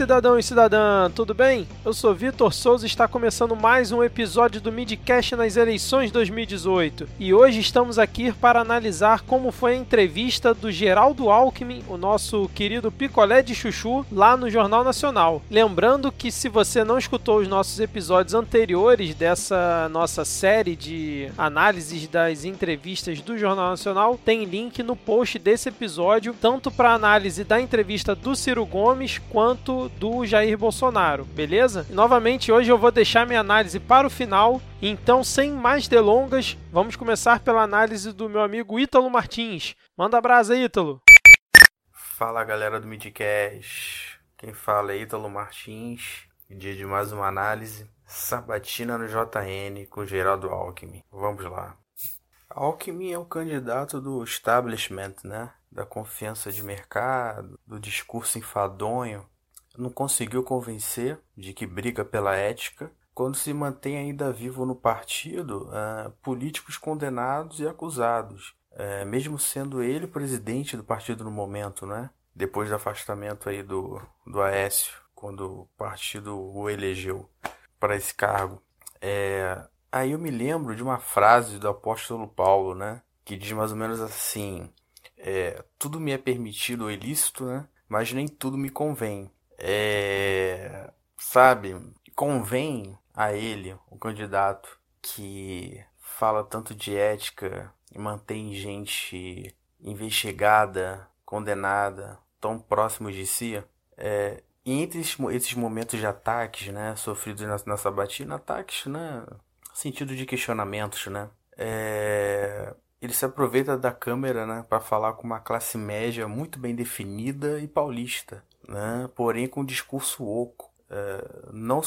cidadão e cidadã, tudo bem? Eu sou Vitor Souza e está começando mais um episódio do Midcast nas eleições 2018. E hoje estamos aqui para analisar como foi a entrevista do Geraldo Alckmin, o nosso querido picolé de chuchu, lá no Jornal Nacional. Lembrando que se você não escutou os nossos episódios anteriores dessa nossa série de análises das entrevistas do Jornal Nacional, tem link no post desse episódio, tanto para análise da entrevista do Ciro Gomes quanto do Jair Bolsonaro, beleza? E, novamente, hoje eu vou deixar minha análise para o final, então, sem mais delongas, vamos começar pela análise do meu amigo Ítalo Martins. Manda abraço aí, Ítalo! Fala galera do Midcast, quem fala é Ítalo Martins, dia de mais uma análise, sabatina no JN com Geraldo Alckmin. Vamos lá. Alckmin é o candidato do establishment, né? Da confiança de mercado, do discurso enfadonho. Não conseguiu convencer de que briga pela ética quando se mantém ainda vivo no partido uh, políticos condenados e acusados, uh, mesmo sendo ele presidente do partido no momento, né? Depois do afastamento aí do, do Aécio, quando o partido o elegeu para esse cargo. É, Aí eu me lembro de uma frase do apóstolo Paulo, né? Que diz mais ou menos assim: é, Tudo me é permitido ou ilícito, né? Mas nem tudo me convém. É, sabe, convém a ele, o candidato que fala tanto de ética e mantém gente investigada, condenada, tão próximo de si. É, entre esses momentos de ataques, né, sofridos na, na sabatina, ataques, né, sentido de questionamentos, né? É... Ele se aproveita da câmera, né, para falar com uma classe média muito bem definida e paulista, né? Porém com um discurso oco. É... Não.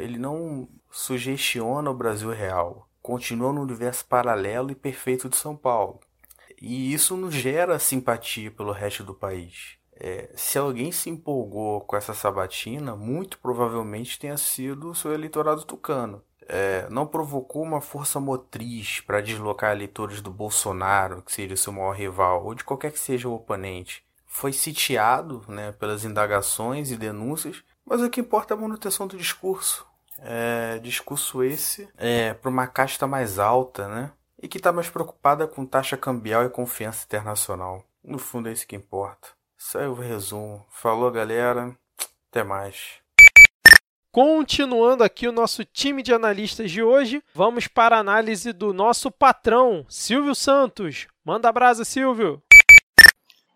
Ele não sugestiona o Brasil real. Continua no universo paralelo e perfeito de São Paulo. E isso não gera simpatia pelo resto do país. É, se alguém se empolgou com essa sabatina, muito provavelmente tenha sido o seu eleitorado tucano é, não provocou uma força motriz para deslocar eleitores do Bolsonaro, que seria o seu maior rival, ou de qualquer que seja o oponente. Foi sitiado né, pelas indagações e denúncias, mas o que importa é a manutenção do discurso. É, discurso esse é, para uma casta mais alta, né? E que está mais preocupada com taxa cambial e confiança internacional. No fundo é isso que importa. Isso aí é o resumo. Falou, galera. Até mais. Continuando aqui o nosso time de analistas de hoje, vamos para a análise do nosso patrão, Silvio Santos. Manda brasa, Silvio!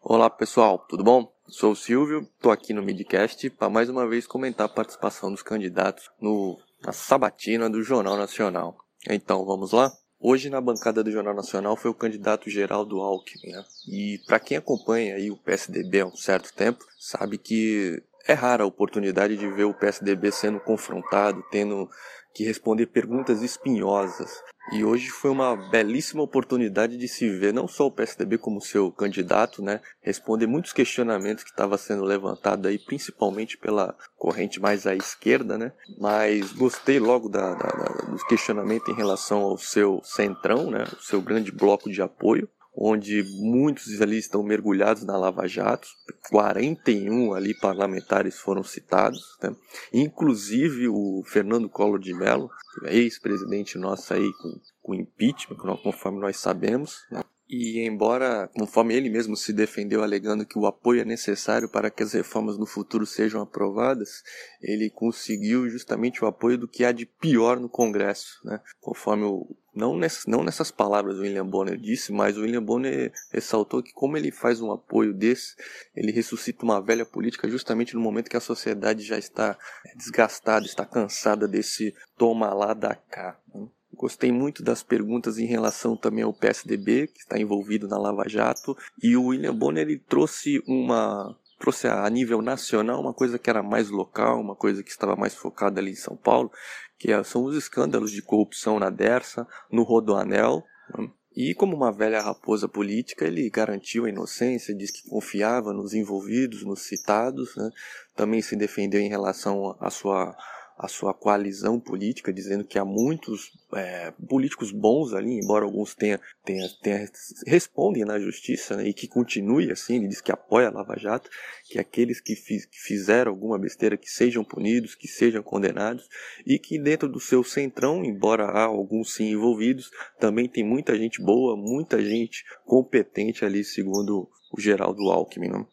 Olá pessoal, tudo bom? Sou o Silvio, estou aqui no Midcast para mais uma vez comentar a participação dos candidatos no, na sabatina do Jornal Nacional. Então vamos lá? Hoje na bancada do Jornal Nacional foi o candidato Geraldo Alckmin. Né? E para quem acompanha aí o PSDB há um certo tempo, sabe que é rara a oportunidade de ver o PSDB sendo confrontado, tendo que responder perguntas espinhosas. E hoje foi uma belíssima oportunidade de se ver não só o PSDB como seu candidato, né, responder muitos questionamentos que estava sendo levantado aí, principalmente pela corrente mais à esquerda, né, mas gostei logo da, da, da, do questionamento em relação ao seu centrão, né, o seu grande bloco de apoio, onde muitos ali estão mergulhados na Lava Jato, 41 ali parlamentares foram citados, né? inclusive o Fernando Collor de Mello, ex-presidente nosso aí com, com impeachment, conforme nós sabemos, né? E embora, conforme ele mesmo se defendeu alegando que o apoio é necessário para que as reformas no futuro sejam aprovadas, ele conseguiu justamente o apoio do que há de pior no Congresso, né? Conforme o não, nessas, não nessas palavras o William Bonner disse, mas o William Bonner ressaltou que como ele faz um apoio desse, ele ressuscita uma velha política justamente no momento que a sociedade já está desgastada, está cansada desse toma lá da cá. Né? Gostei muito das perguntas em relação também ao PSDB, que está envolvido na Lava Jato, e o William Bonner ele trouxe uma trouxe a nível nacional uma coisa que era mais local, uma coisa que estava mais focada ali em São Paulo, que é, são os escândalos de corrupção na Dersa, no Rodoanel. Né? E como uma velha raposa política, ele garantiu a inocência, diz que confiava nos envolvidos, nos citados, né? também se defendeu em relação à sua a sua coalizão política, dizendo que há muitos é, políticos bons ali, embora alguns tenha, tenha, tenha respondem na justiça né, e que continue assim, ele diz que apoia a Lava Jato, que aqueles que, fiz, que fizeram alguma besteira que sejam punidos, que sejam condenados e que dentro do seu centrão, embora há alguns sim envolvidos, também tem muita gente boa, muita gente competente ali, segundo o Geraldo Alckmin. Não?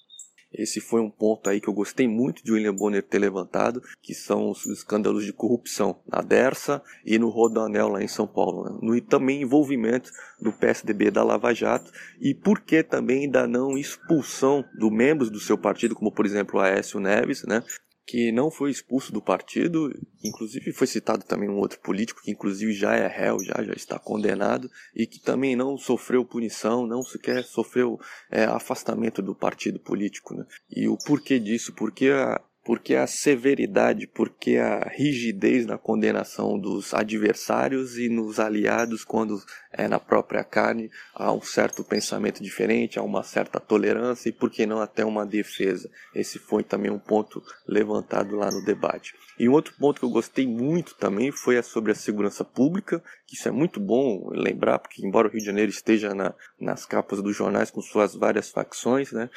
Esse foi um ponto aí que eu gostei muito de William Bonner ter levantado, que são os escândalos de corrupção na Dersa e no Rodanel lá em São Paulo. Né? No, e também envolvimento do PSDB da Lava Jato e por que também da não expulsão dos membros do seu partido, como por exemplo Aécio Neves, né? Que não foi expulso do partido, inclusive foi citado também um outro político que inclusive já é réu, já, já está condenado e que também não sofreu punição, não sequer sofreu é, afastamento do partido político. Né? E o porquê disso? Porque a, porque a severidade, porque a rigidez na condenação dos adversários e nos aliados quando é, na própria carne há um certo pensamento diferente, há uma certa tolerância e, por que não, até uma defesa. Esse foi também um ponto levantado lá no debate. E um outro ponto que eu gostei muito também foi sobre a segurança pública, que isso é muito bom lembrar, porque embora o Rio de Janeiro esteja na, nas capas dos jornais com suas várias facções, né,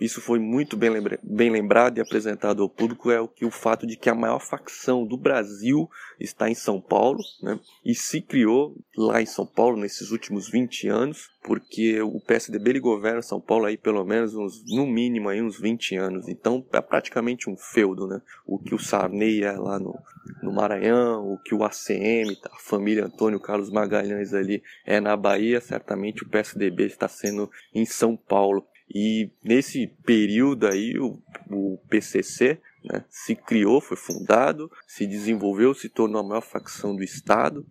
isso foi muito bem, lembra bem lembrado e apresentado ao público, é o que o fato de que a maior facção do Brasil está em São Paulo, né, e se criou lá em São Paulo nesses últimos 20 anos, porque o PSDB ele governa São Paulo aí pelo menos uns, no mínimo aí uns 20 anos. Então é praticamente um feudo, né? O que o Sarney é lá no, no Maranhão, o que o ACM, a família Antônio Carlos Magalhães ali é na Bahia, certamente o PSDB está sendo em São Paulo. E nesse período aí o, o PCC né, se criou, foi fundado, se desenvolveu, se tornou a maior facção do Estado,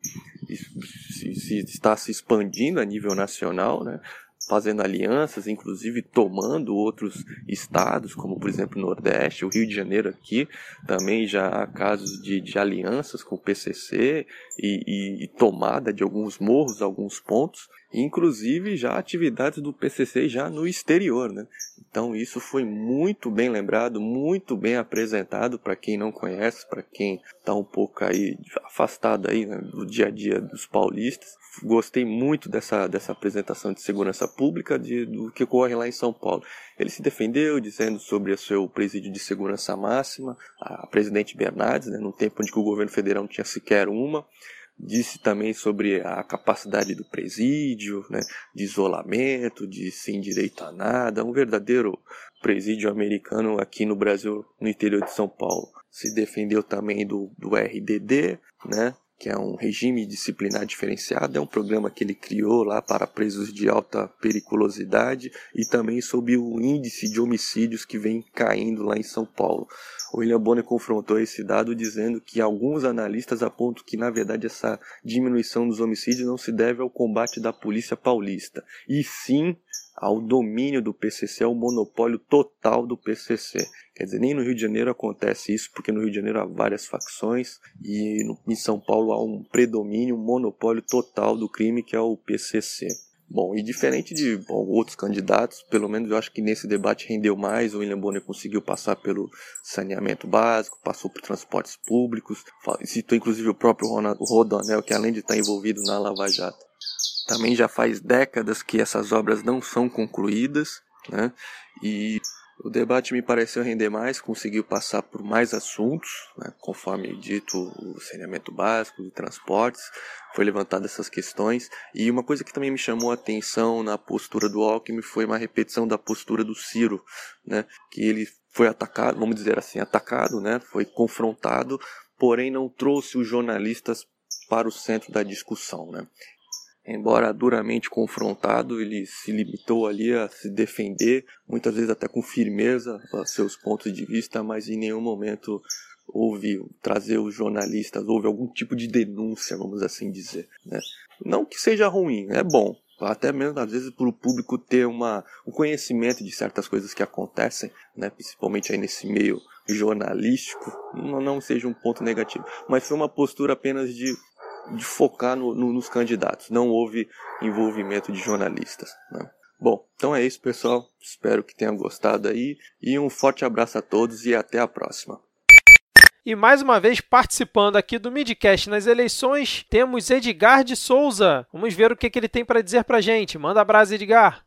se, se está se expandindo a nível nacional, né, fazendo alianças, inclusive tomando outros estados, como por exemplo o Nordeste, o Rio de Janeiro aqui, também já há casos de, de alianças com o PCC e, e, e tomada de alguns morros, alguns pontos, inclusive já atividades do PCC já no exterior, né? Então isso foi muito bem lembrado, muito bem apresentado para quem não conhece, para quem está um pouco aí afastado aí né, do dia a dia dos paulistas. Gostei muito dessa, dessa apresentação de segurança pública de, do que ocorre lá em São Paulo. Ele se defendeu dizendo sobre o seu presídio de segurança máxima, a presidente Bernardes, né, num tempo onde o governo federal não tinha sequer uma disse também sobre a capacidade do presídio, né, de isolamento, de sem direito a nada, um verdadeiro presídio americano aqui no Brasil, no interior de São Paulo. Se defendeu também do, do RDD, né, que é um regime disciplinar diferenciado, é um programa que ele criou lá para presos de alta periculosidade e também sobre o índice de homicídios que vem caindo lá em São Paulo. O William Bonner confrontou esse dado dizendo que alguns analistas apontam que, na verdade, essa diminuição dos homicídios não se deve ao combate da polícia paulista, e sim ao domínio do PCC, ao monopólio total do PCC. Quer dizer, nem no Rio de Janeiro acontece isso, porque no Rio de Janeiro há várias facções e em São Paulo há um predomínio, um monopólio total do crime que é o PCC. Bom, e diferente de bom, outros candidatos, pelo menos eu acho que nesse debate rendeu mais. O William Bonner conseguiu passar pelo saneamento básico, passou por transportes públicos, citou inclusive o próprio Rodanel, que além de estar envolvido na Lava Jato, também já faz décadas que essas obras não são concluídas, né? E o debate me pareceu render mais, conseguiu passar por mais assuntos, né, conforme dito o saneamento básico, de transportes, foi levantada essas questões. E uma coisa que também me chamou a atenção na postura do Alckmin foi uma repetição da postura do Ciro, né, que ele foi atacado, vamos dizer assim, atacado, né, foi confrontado, porém não trouxe os jornalistas para o centro da discussão. Né. Embora duramente confrontado, ele se limitou ali a se defender, muitas vezes até com firmeza, seus pontos de vista, mas em nenhum momento houve trazer os jornalistas, houve algum tipo de denúncia, vamos assim dizer. Né? Não que seja ruim, é bom, até mesmo às vezes para o público ter uma, um conhecimento de certas coisas que acontecem, né, principalmente aí nesse meio jornalístico, não, não seja um ponto negativo, mas foi uma postura apenas de de focar no, no, nos candidatos. Não houve envolvimento de jornalistas. Né? Bom, então é isso, pessoal. Espero que tenham gostado aí. E um forte abraço a todos e até a próxima. E mais uma vez participando aqui do Midcast nas eleições, temos Edgar de Souza. Vamos ver o que, que ele tem para dizer para gente. Manda abraço, Edgar.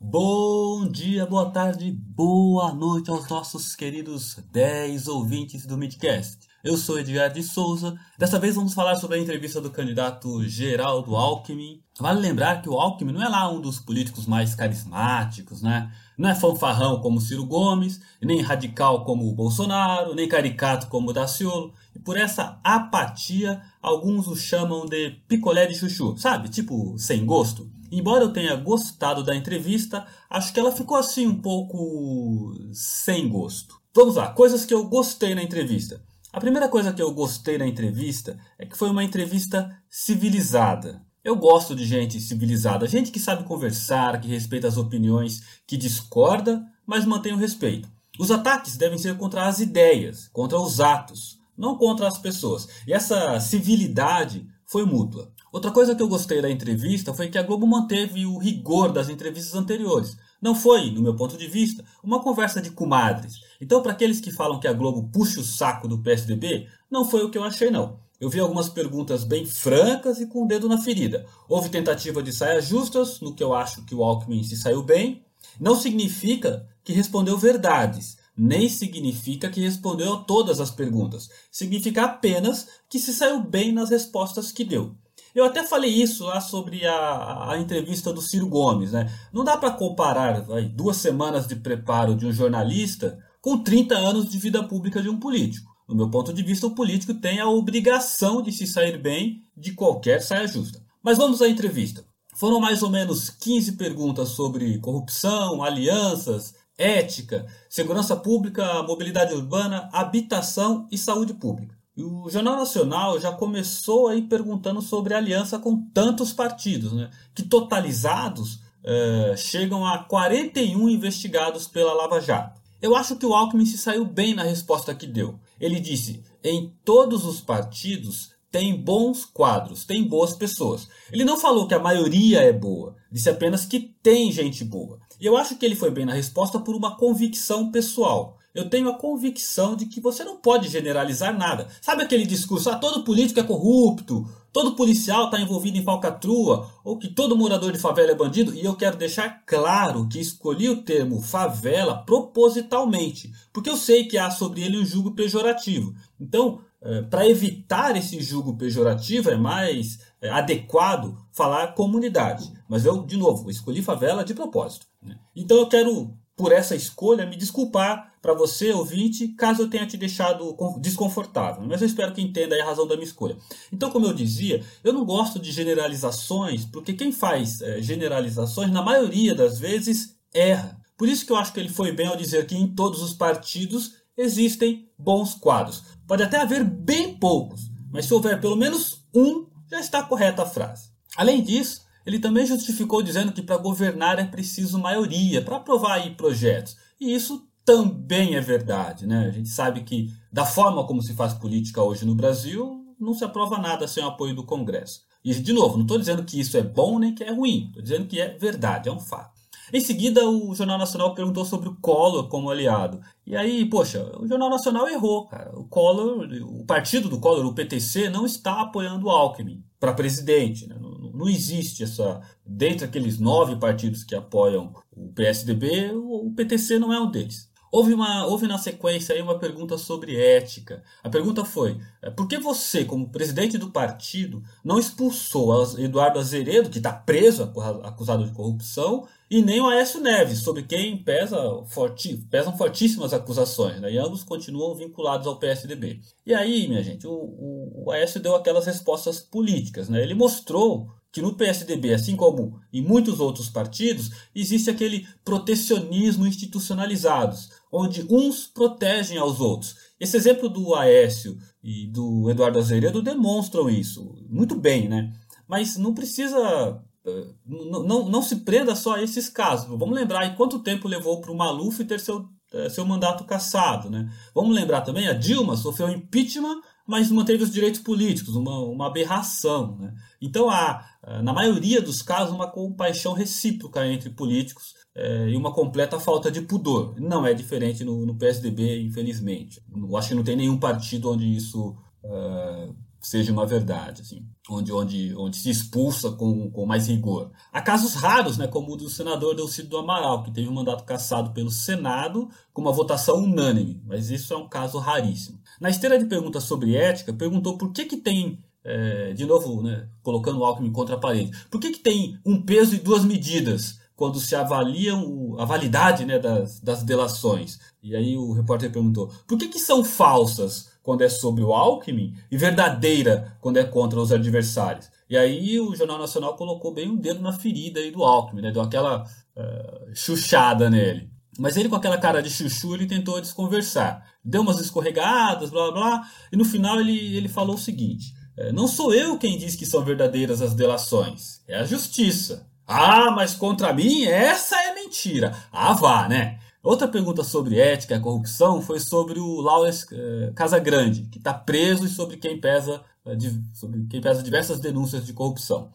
Bom dia, boa tarde, boa noite aos nossos queridos 10 ouvintes do Midcast. Eu sou Edgar de Souza. Dessa vez vamos falar sobre a entrevista do candidato Geraldo Alckmin. Vale lembrar que o Alckmin não é lá um dos políticos mais carismáticos, né? Não é fanfarrão como Ciro Gomes, nem radical como o Bolsonaro, nem caricato como o Daciolo. E por essa apatia, alguns o chamam de picolé de chuchu, sabe? Tipo, sem gosto. Embora eu tenha gostado da entrevista, acho que ela ficou assim um pouco sem gosto. Vamos lá, coisas que eu gostei na entrevista. A primeira coisa que eu gostei na entrevista é que foi uma entrevista civilizada. Eu gosto de gente civilizada, gente que sabe conversar, que respeita as opiniões, que discorda, mas mantém o respeito. Os ataques devem ser contra as ideias, contra os atos, não contra as pessoas. E essa civilidade foi mútua. Outra coisa que eu gostei da entrevista foi que a Globo manteve o rigor das entrevistas anteriores. Não foi, no meu ponto de vista, uma conversa de comadres. Então, para aqueles que falam que a Globo puxa o saco do PSDB, não foi o que eu achei não. Eu vi algumas perguntas bem francas e com o dedo na ferida. Houve tentativa de saias justas, no que eu acho que o Alckmin se saiu bem. Não significa que respondeu verdades, nem significa que respondeu a todas as perguntas. Significa apenas que se saiu bem nas respostas que deu. Eu até falei isso lá sobre a, a entrevista do Ciro Gomes. Né? Não dá para comparar vai, duas semanas de preparo de um jornalista com 30 anos de vida pública de um político. No meu ponto de vista, o político tem a obrigação de se sair bem de qualquer saia justa. Mas vamos à entrevista. Foram mais ou menos 15 perguntas sobre corrupção, alianças, ética, segurança pública, mobilidade urbana, habitação e saúde pública. O Jornal Nacional já começou aí perguntando sobre aliança com tantos partidos, né, que totalizados é, chegam a 41 investigados pela Lava Jato. Eu acho que o Alckmin se saiu bem na resposta que deu. Ele disse: em todos os partidos tem bons quadros, tem boas pessoas. Ele não falou que a maioria é boa, disse apenas que tem gente boa. E eu acho que ele foi bem na resposta por uma convicção pessoal eu tenho a convicção de que você não pode generalizar nada. Sabe aquele discurso, ah, todo político é corrupto, todo policial está envolvido em falcatrua, ou que todo morador de favela é bandido? E eu quero deixar claro que escolhi o termo favela propositalmente, porque eu sei que há sobre ele um julgo pejorativo. Então, é, para evitar esse julgo pejorativo, é mais é, adequado falar comunidade. Mas eu, de novo, escolhi favela de propósito. Né? Então eu quero por essa escolha, me desculpar para você, ouvinte, caso eu tenha te deixado desconfortável. Mas eu espero que entenda a razão da minha escolha. Então, como eu dizia, eu não gosto de generalizações, porque quem faz é, generalizações, na maioria das vezes, erra. Por isso que eu acho que ele foi bem ao dizer que em todos os partidos existem bons quadros. Pode até haver bem poucos, mas se houver pelo menos um, já está correta a frase. Além disso, ele também justificou dizendo que para governar é preciso maioria para aprovar projetos. E isso também é verdade, né? A gente sabe que da forma como se faz política hoje no Brasil, não se aprova nada sem o apoio do Congresso. E de novo, não estou dizendo que isso é bom nem que é ruim, estou dizendo que é verdade, é um fato. Em seguida, o Jornal Nacional perguntou sobre o Collor como aliado. E aí, poxa, o Jornal Nacional errou, cara. O Collor, o partido do Collor, o PTC, não está apoiando o Alckmin para presidente. Né? Não, não, existe essa. Dentre aqueles nove partidos que apoiam o PSDB, o PTC não é um deles. Houve, uma, houve na sequência aí uma pergunta sobre ética. A pergunta foi: é, por que você, como presidente do partido, não expulsou Eduardo Azeredo, que está preso acusado de corrupção, e nem o Aécio Neves, sobre quem pesa forti, pesam fortíssimas acusações, né? e ambos continuam vinculados ao PSDB. E aí, minha gente, o, o, o Aécio deu aquelas respostas políticas. Né? Ele mostrou que no PSDB, assim como em muitos outros partidos, existe aquele protecionismo institucionalizado, onde uns protegem aos outros. Esse exemplo do Aécio e do Eduardo Azeredo demonstram isso muito bem, né? Mas não precisa. Eh, não, não, não se prenda só a esses casos. Vamos lembrar aí quanto tempo levou para o Maluf ter seu, eh, seu mandato cassado. Né? Vamos lembrar também, a Dilma sofreu impeachment, mas manteve os direitos políticos, uma, uma aberração. Né? Então, a, eh, na maioria dos casos, uma compaixão recíproca entre políticos é, e uma completa falta de pudor. Não é diferente no, no PSDB, infelizmente. Acho que não tem nenhum partido onde isso uh, seja uma verdade, assim, onde, onde, onde se expulsa com, com mais rigor. Há casos raros, né, como o do senador Delcido do Amaral, que teve um mandato cassado pelo Senado com uma votação unânime, mas isso é um caso raríssimo. Na esteira de perguntas sobre ética, perguntou por que, que tem é, de novo, né, colocando o Alckmin contra a parede. Por que, que tem um peso e duas medidas quando se avaliam a validade né, das, das delações. E aí o repórter perguntou: por que, que são falsas quando é sobre o Alckmin e verdadeira quando é contra os adversários? E aí o Jornal Nacional colocou bem o um dedo na ferida aí do Alckmin, né, deu aquela uh, chuchada nele. Mas ele, com aquela cara de chuchu, ele tentou desconversar. Deu umas escorregadas, blá blá, e no final ele, ele falou o seguinte: é, Não sou eu quem diz que são verdadeiras as delações, é a justiça. Ah, mas contra mim essa é mentira. Ah, vá, né? Outra pergunta sobre ética e corrupção foi sobre o Lawrence eh, Casagrande, que está preso e sobre quem pesa eh, sobre quem pesa diversas denúncias de corrupção.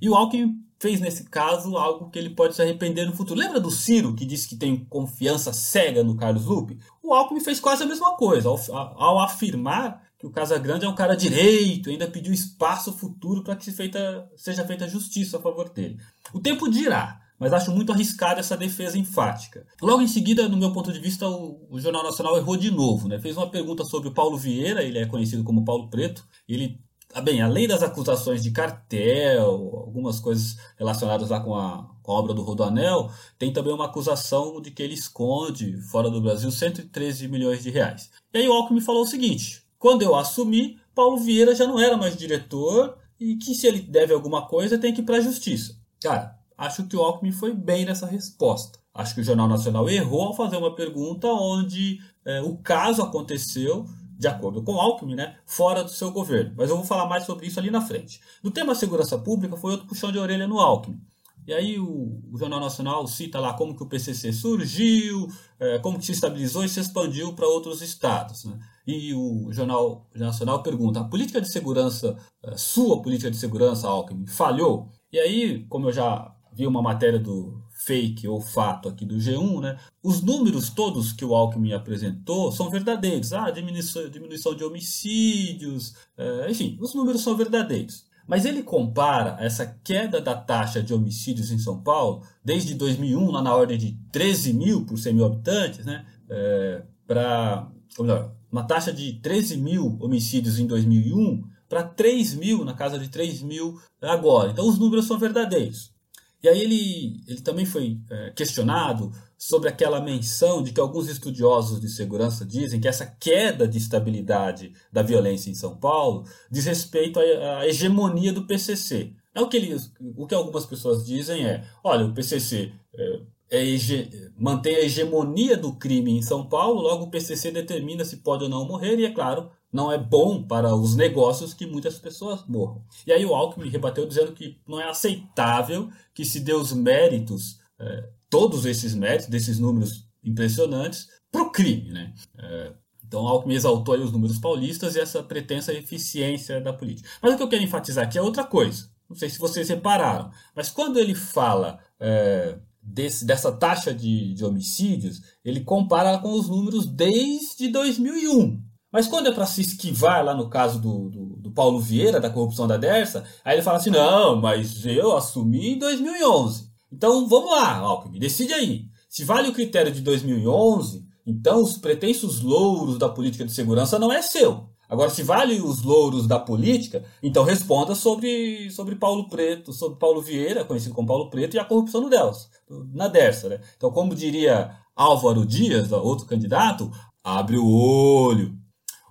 E o Alckmin fez nesse caso algo que ele pode se arrepender no futuro. Lembra do Ciro que disse que tem confiança cega no Carlos Lupe? O Alckmin fez quase a mesma coisa ao, ao afirmar que o Casagrande é um cara direito, ainda pediu espaço futuro para que se feita, seja feita justiça a favor dele. O tempo dirá, mas acho muito arriscada essa defesa enfática. Logo em seguida, no meu ponto de vista, o, o, Jornal Nacional errou de novo. Né? Fez uma pergunta sobre o Paulo Vieira, ele é conhecido como Paulo Preto. Ele, ah, bem, além das acusações de cartel, algumas coisas relacionadas lá com a, com a obra do Rodoanel, tem também uma acusação de que ele esconde, fora do Brasil, 113 milhões de reais. E aí o Alckmin falou o seguinte, quando eu assumi, Paulo Vieira já não era mais diretor e que se ele deve alguma coisa tem que ir para a justiça. Cara, acho que o Alckmin foi bem nessa resposta. Acho que o Jornal Nacional errou ao fazer uma pergunta onde é, o caso aconteceu, de acordo com o Alckmin, né, fora do seu governo. Mas eu vou falar mais sobre isso ali na frente. No tema segurança pública foi outro puxão de orelha no Alckmin. E aí o, o, Jornal Nacional cita lá como que o PCC surgiu, é, como que se estabilizou e se expandiu para outros estados. Né? E o Jornal Nacional pergunta: a política de segurança, eh, sua política de segurança, Alckmin, falhou? E aí, como eu já vi uma matéria do fake ou fato aqui do G1, né? Os números todos que o Alckmin apresentou são verdadeiros. Ah, diminuição, diminuição de homicídios, é, enfim, os números são verdadeiros. Mas ele compara essa queda da taxa de homicídios em São Paulo, desde 2001, lá na ordem de 13 mil por 100 mil habitantes, né? É, para, ou melhor, uma taxa de 13 mil homicídios em 2001 para 3 mil, na casa de 3 mil agora. Então os números são verdadeiros. E aí ele, ele também foi é, questionado sobre aquela menção de que alguns estudiosos de segurança dizem que essa queda de estabilidade da violência em São Paulo diz respeito à, à hegemonia do PCC. É o que, eles, o que algumas pessoas dizem é, olha, o PCC é, mantém a hegemonia do crime em São Paulo, logo o PCC determina se pode ou não morrer, e é claro, não é bom para os negócios que muitas pessoas morram. E aí o Alckmin rebateu dizendo que não é aceitável que se dê os méritos, é, todos esses méritos, desses números impressionantes, para o crime. Né? É, então Alckmin exaltou os números paulistas e essa pretensa eficiência da política. Mas o que eu quero enfatizar aqui é outra coisa. Não sei se vocês repararam, mas quando ele fala é, desse, dessa taxa de, de homicídios, ele compara com os números desde 2001. Mas quando é para se esquivar, lá no caso do, do, do, Paulo Vieira, da corrupção da Dersa, aí ele fala assim: não, mas eu assumi em 2011. Então vamos lá, Alckmin, decide aí. Se vale o critério de 2011, então os pretensos louros da política de segurança não é seu. Agora, se vale os louros da política, então responda sobre, sobre Paulo Preto, sobre Paulo Vieira, conhecido como Paulo Preto, e a corrupção no delas, na Dersa. Né? Então, como diria Álvaro Dias, outro candidato, abre o olho.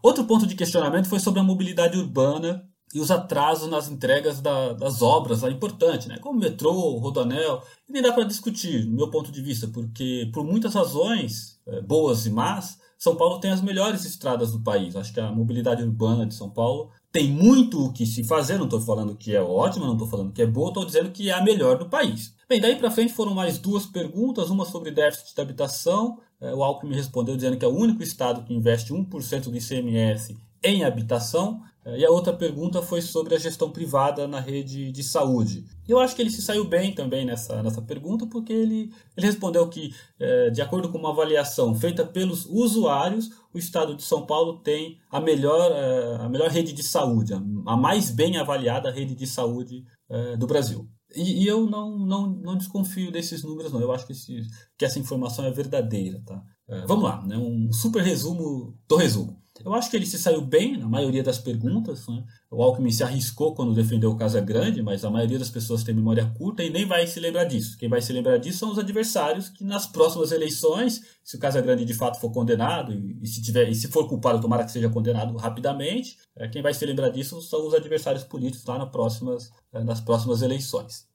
Outro ponto de questionamento foi sobre a mobilidade urbana e os atrasos nas entregas da, das obras lá importantes, né? como metrô, rodoanel. E nem dá para discutir, do meu ponto de vista, porque por muitas razões, é, boas e más, são Paulo tem as melhores estradas do país. Acho que a mobilidade urbana de São Paulo tem muito o que se fazer. Não estou falando que é ótima, não estou falando que é boa, estou dizendo que é a melhor do país. Bem, daí para frente foram mais duas perguntas, uma sobre déficit de habitação. É, o Alckmin respondeu dizendo que é o único estado que investe 1% do ICMS em habitação. E a outra pergunta foi sobre a gestão privada na rede de saúde. Eu acho que ele se saiu bem também nessa, nessa pergunta, porque ele, ele respondeu que, é, de acordo com uma avaliação feita pelos usuários, o estado de São Paulo tem a melhor, é, a melhor rede de saúde, a mais bem avaliada rede de saúde é, do Brasil. E, e, eu não, não, não desconfio desses números, não. Eu acho que, esse, que essa informação é verdadeira. Tá? É, vamos lá, né? um super resumo do resumo. Eu acho que ele se saiu bem na maioria das perguntas. Né? O Alckmin se arriscou quando defendeu o Casa Grande, mas a maioria das pessoas tem memória curta e nem vai se lembrar disso. Quem vai se lembrar disso são os adversários que nas próximas eleições, se o Casa Grande de fato for condenado e, e se tiver e se for culpado, tomara que seja condenado rapidamente, é, quem vai se lembrar disso são os adversários políticos lá nas próximas, é, nas próximas eleições.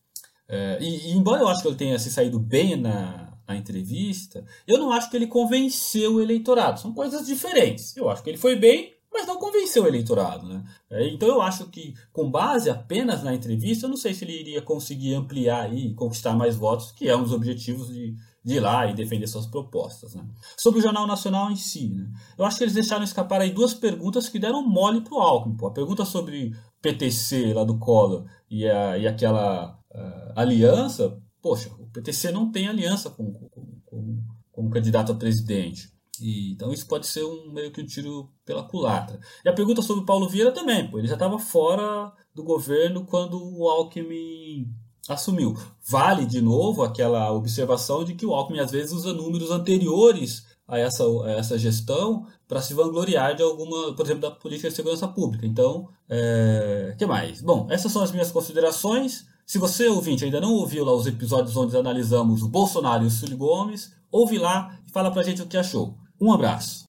É, e, e embora eu acho que ele tenha se saído bem na na entrevista, eu não acho que ele convenceu o eleitorado. São coisas diferentes. Eu acho que ele foi bem, mas não convenceu o eleitorado. Né? É, então eu acho que, com base apenas na entrevista, eu não sei se ele iria conseguir ampliar e conquistar mais votos, que é um dos objetivos de, de ir lá e defender suas propostas. Né? Sobre o Jornal Nacional em si, né? eu acho que eles deixaram escapar aí duas perguntas que deram mole para o Alckmin. Pô. A pergunta sobre PTC lá do Collor e, a, e aquela uh, aliança, poxa, PTC não tem aliança com, com, com, com o candidato a presidente. E, então isso pode ser um meio que um tiro pela culatra. E a pergunta sobre o Paulo Vieira também, pô, ele já estava fora do governo quando o Alckmin assumiu. Vale de novo aquela observação de que o Alckmin às vezes usa números anteriores a essa, a essa gestão para se vangloriar de alguma, por exemplo, da política de segurança pública. Então, é, que mais? Bom, essas são as minhas considerações. Se você, ouvinte, ainda não ouviu lá os episódios onde analisamos o Bolsonaro e o Ciro Gomes, ouve lá e fala pra gente o que achou. Um abraço.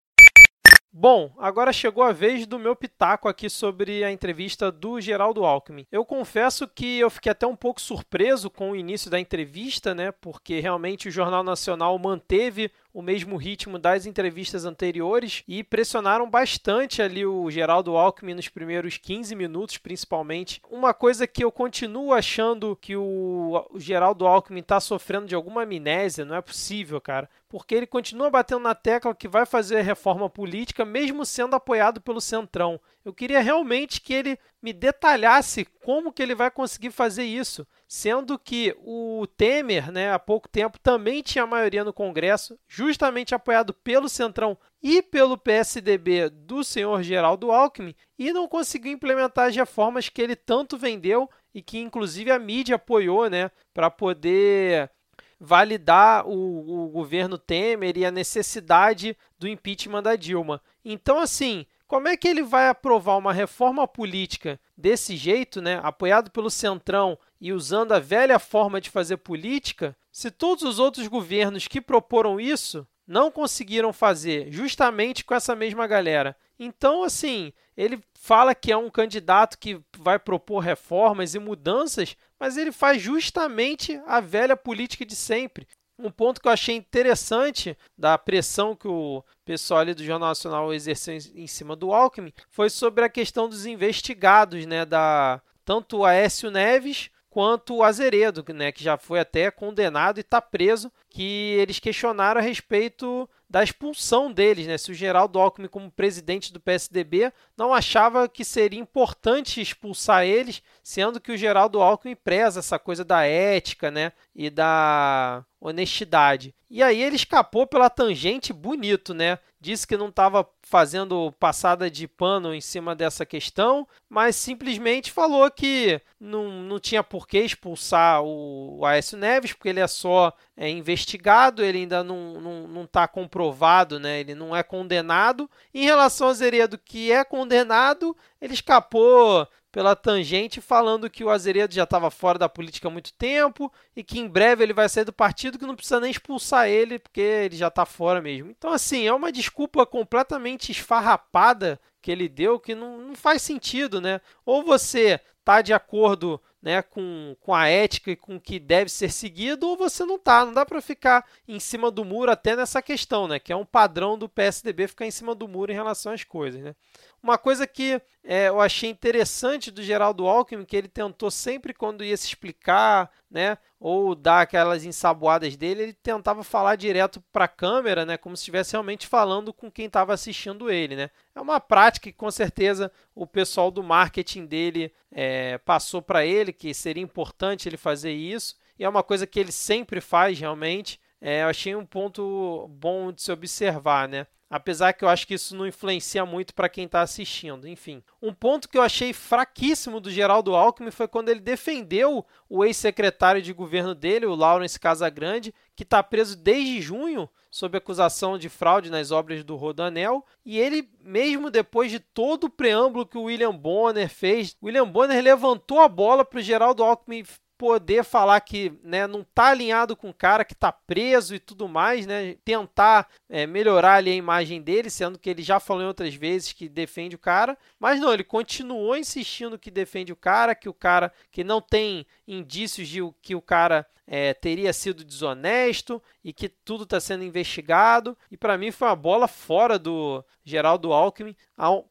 Bom, agora chegou a vez do meu pitaco aqui sobre a entrevista do Geraldo Alckmin. Eu confesso que eu fiquei até um pouco surpreso com o início da entrevista, né? Porque realmente o Jornal Nacional manteve o mesmo ritmo das entrevistas anteriores e pressionaram bastante ali o Geraldo Alckmin nos primeiros 15 minutos, principalmente. Uma coisa que eu continuo achando que o, Geraldo Alckmin está sofrendo de alguma amnésia, não é possível, cara. Porque ele continua batendo na tecla que vai fazer reforma política, mesmo sendo apoiado pelo Centrão. Eu queria realmente que ele me detalhasse como que ele vai conseguir fazer isso, sendo que o Temer, né, há pouco tempo também tinha maioria no Congresso, justamente apoiado pelo Centrão e pelo PSDB do senhor Geraldo Alckmin, e não conseguiu implementar as reformas que ele tanto vendeu e que inclusive a mídia apoiou, né, para poder validar o, o governo Temer e a necessidade do impeachment da Dilma. Então, assim, como é que ele vai aprovar uma reforma política desse jeito, né, apoiado pelo Centrão e usando a velha forma de fazer política, se todos os outros governos que proporam isso não conseguiram fazer justamente com essa mesma galera? Então, assim, ele fala que é um candidato que vai propor reformas e mudanças, mas ele faz justamente a velha política de sempre. Um ponto que eu achei interessante da pressão que o pessoal ali do Jornal Nacional exerceu em cima do Alckmin foi sobre a questão dos investigados, né, da tanto o Aécio Neves quanto o Azeredo, né, que já foi até condenado e está preso, que eles questionaram a respeito da expulsão deles, né? Se o Geraldo Alckmin, como presidente do PSDB, não achava que seria importante expulsar eles, sendo que o Geraldo Alckmin preza essa coisa da ética, né? E da honestidade. E aí ele escapou pela tangente bonito, né? Disse que não estava fazendo passada de pano em cima dessa questão, mas simplesmente falou que não, não tinha por que expulsar o, o Aécio Neves, porque ele é só é, investigado, ele ainda não está não, não tá comprovado, né? ele não é condenado. Em relação a Zeredo, que é condenado, ele escapou pela tangente falando que o Azeredo já estava fora da política há muito tempo e que em breve ele vai sair do partido que não precisa nem expulsar ele porque ele já está fora mesmo. Então assim, é uma desculpa completamente esfarrapada que ele deu que não, não faz sentido, né? Ou você tá de acordo né, com, com a ética e com o que deve ser seguido, ou você não tá. Não dá para ficar em cima do muro até nessa questão, né, que é um padrão do PSDB ficar em cima do muro em relação às coisas, né. Uma coisa que é, eu achei interessante do Geraldo Alckmin, que ele tentou sempre quando ia se explicar, né, ou dar aquelas ensaboadas dele, ele tentava falar direto para a câmera, né, como se estivesse realmente falando com quem estava assistindo ele, né. É uma prática que com certeza o pessoal do marketing dele é, passou para ele que seria importante ele fazer isso, e é uma coisa que ele sempre faz realmente. É, eu achei um ponto bom de se observar, né? Apesar que eu acho que isso não influencia muito para quem está assistindo. Enfim, um ponto que eu achei fraquíssimo do Geraldo Alckmin foi quando ele defendeu o ex-secretário de governo dele, o Lawrence Casagrande, que está preso desde junho sob acusação de fraude nas obras do Rodanel. E ele, mesmo depois de todo o preâmbulo que o William Bonner fez, William Bonner levantou a bola para o Geraldo Alckmin poder falar que né, não está alinhado com o cara que está preso e tudo mais, né, tentar é, melhorar ali a imagem dele, sendo que ele já falou em outras vezes que defende o cara, mas não, ele continuou insistindo que defende o cara, que o cara que não tem indícios de que o cara é, teria sido desonesto e que tudo está sendo investigado. E para mim foi uma bola fora do Geraldo Alckmin.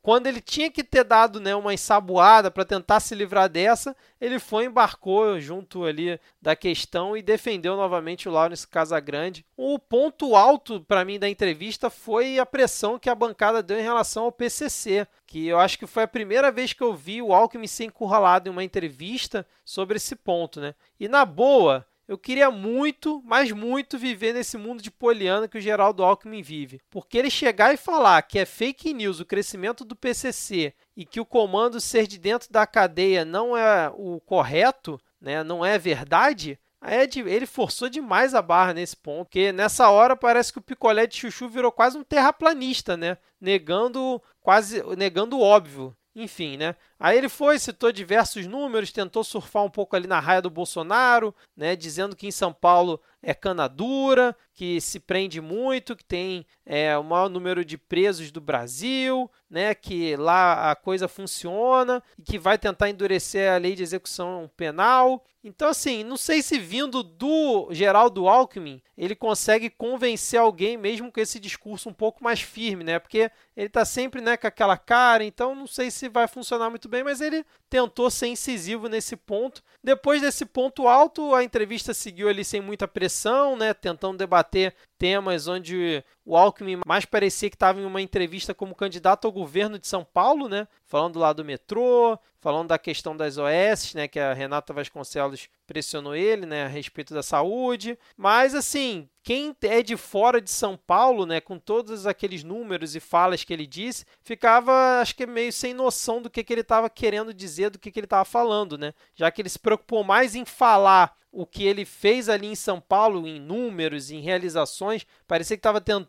Quando ele tinha que ter dado né, uma ensaboada para tentar se livrar dessa, ele foi embarcou junto ali da questão e defendeu novamente o Lawrence Casagrande. O ponto alto para mim da entrevista foi a pressão que a bancada deu em relação ao PCC, que eu acho que foi a primeira vez que eu vi o Alckmin ser encurralado em uma entrevista sobre esse ponto, né? E na boa, eu queria muito, mas muito viver nesse mundo de poliana que o Geraldo Alckmin vive. Porque ele chegar e falar que é fake news o crescimento do PCC e que o comando ser de dentro da cadeia não é o correto, né, não é verdade, é ele forçou demais a barra nesse ponto, porque nessa hora parece que o picolé de chuchu virou quase um terraplanista, né? Negando quase negando o óbvio. Enfim, né? Aí ele foi, citou diversos números, tentou surfar um pouco ali na raia do Bolsonaro, né? Dizendo que em São Paulo é cana dura, que se prende muito, que tem é, o maior número de presos do Brasil, né? Que lá a coisa funciona e que vai tentar endurecer a lei de execução penal. Então, assim, não sei se vindo do Geraldo Alckmin ele consegue convencer alguém mesmo com esse discurso um pouco mais firme, né? Porque ele tá sempre né, com aquela cara, então não sei se vai funcionar muito bem, mas ele tentou ser incisivo nesse ponto. Depois desse ponto alto, a entrevista seguiu ali sem muita pressão, né? Tentando debater temas onde o Alckmin mais parecia que estava em uma entrevista como candidato ao governo de São Paulo, né? Falando lá do metrô, falando da questão das OS, né? Que a Renata Vasconcelos pressionou ele, né? A respeito da saúde. Mas, assim, quem é de fora de São Paulo, né? Com todos aqueles números e falas que ele disse, ficava, acho que meio sem noção do que, que ele estava querendo dizer, do que, que ele estava falando, né? Já que ele se preocupou mais em falar o que ele fez ali em São Paulo, em números, em realizações, parecia que estava tentando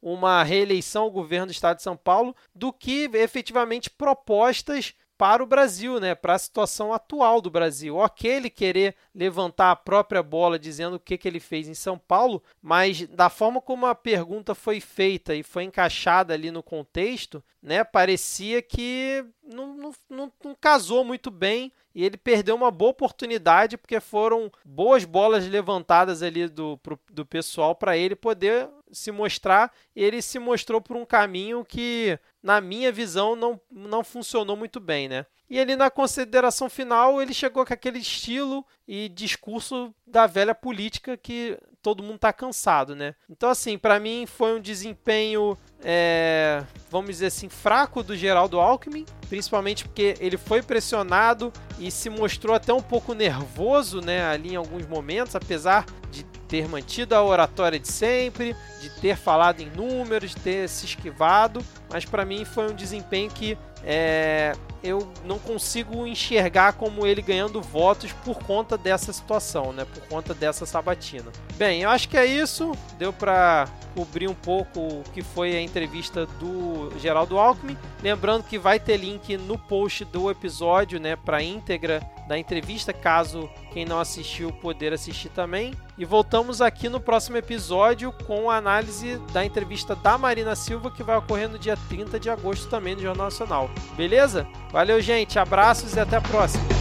uma reeleição ao governo do estado de São Paulo, do que efetivamente propostas para o Brasil, né, para a situação atual do Brasil. Ok, ele querer levantar a própria bola dizendo o que, que ele fez em São Paulo, mas da forma como a pergunta foi feita e foi encaixada ali no contexto, né, parecia que não, não, não, não casou muito bem e ele perdeu uma boa oportunidade porque foram boas bolas levantadas ali do, pro, do pessoal para ele poder se mostrar. Ele se mostrou por um caminho que, na minha visão, não, não funcionou muito bem, né? E ele, na consideração final, ele chegou com aquele estilo e discurso da velha política que todo mundo está cansado, né? Então, assim, para mim foi um desempenho, é, vamos dizer assim, fraco do Geraldo Alckmin, principalmente porque ele foi pressionado e se mostrou até um pouco nervoso, né, ali em alguns momentos, apesar de ter mantido a oratória de sempre, de ter falado em números, de ter se esquivado, mas para mim foi um desempenho que é, eu não consigo enxergar como ele ganhando votos por conta dessa situação, né? Por conta dessa sabatina. Bem, eu acho que é isso. Deu para cobrir um pouco o que foi a entrevista do Geraldo Alckmin. Lembrando que vai ter link no post do episódio, né, para íntegra da entrevista, caso quem não assistiu poder assistir também. E voltamos aqui no próximo episódio com a análise da entrevista da Marina Silva, que vai ocorrer no dia 30 de agosto também no Jornal Nacional. Beleza? Valeu, gente. Abraços e até a próxima.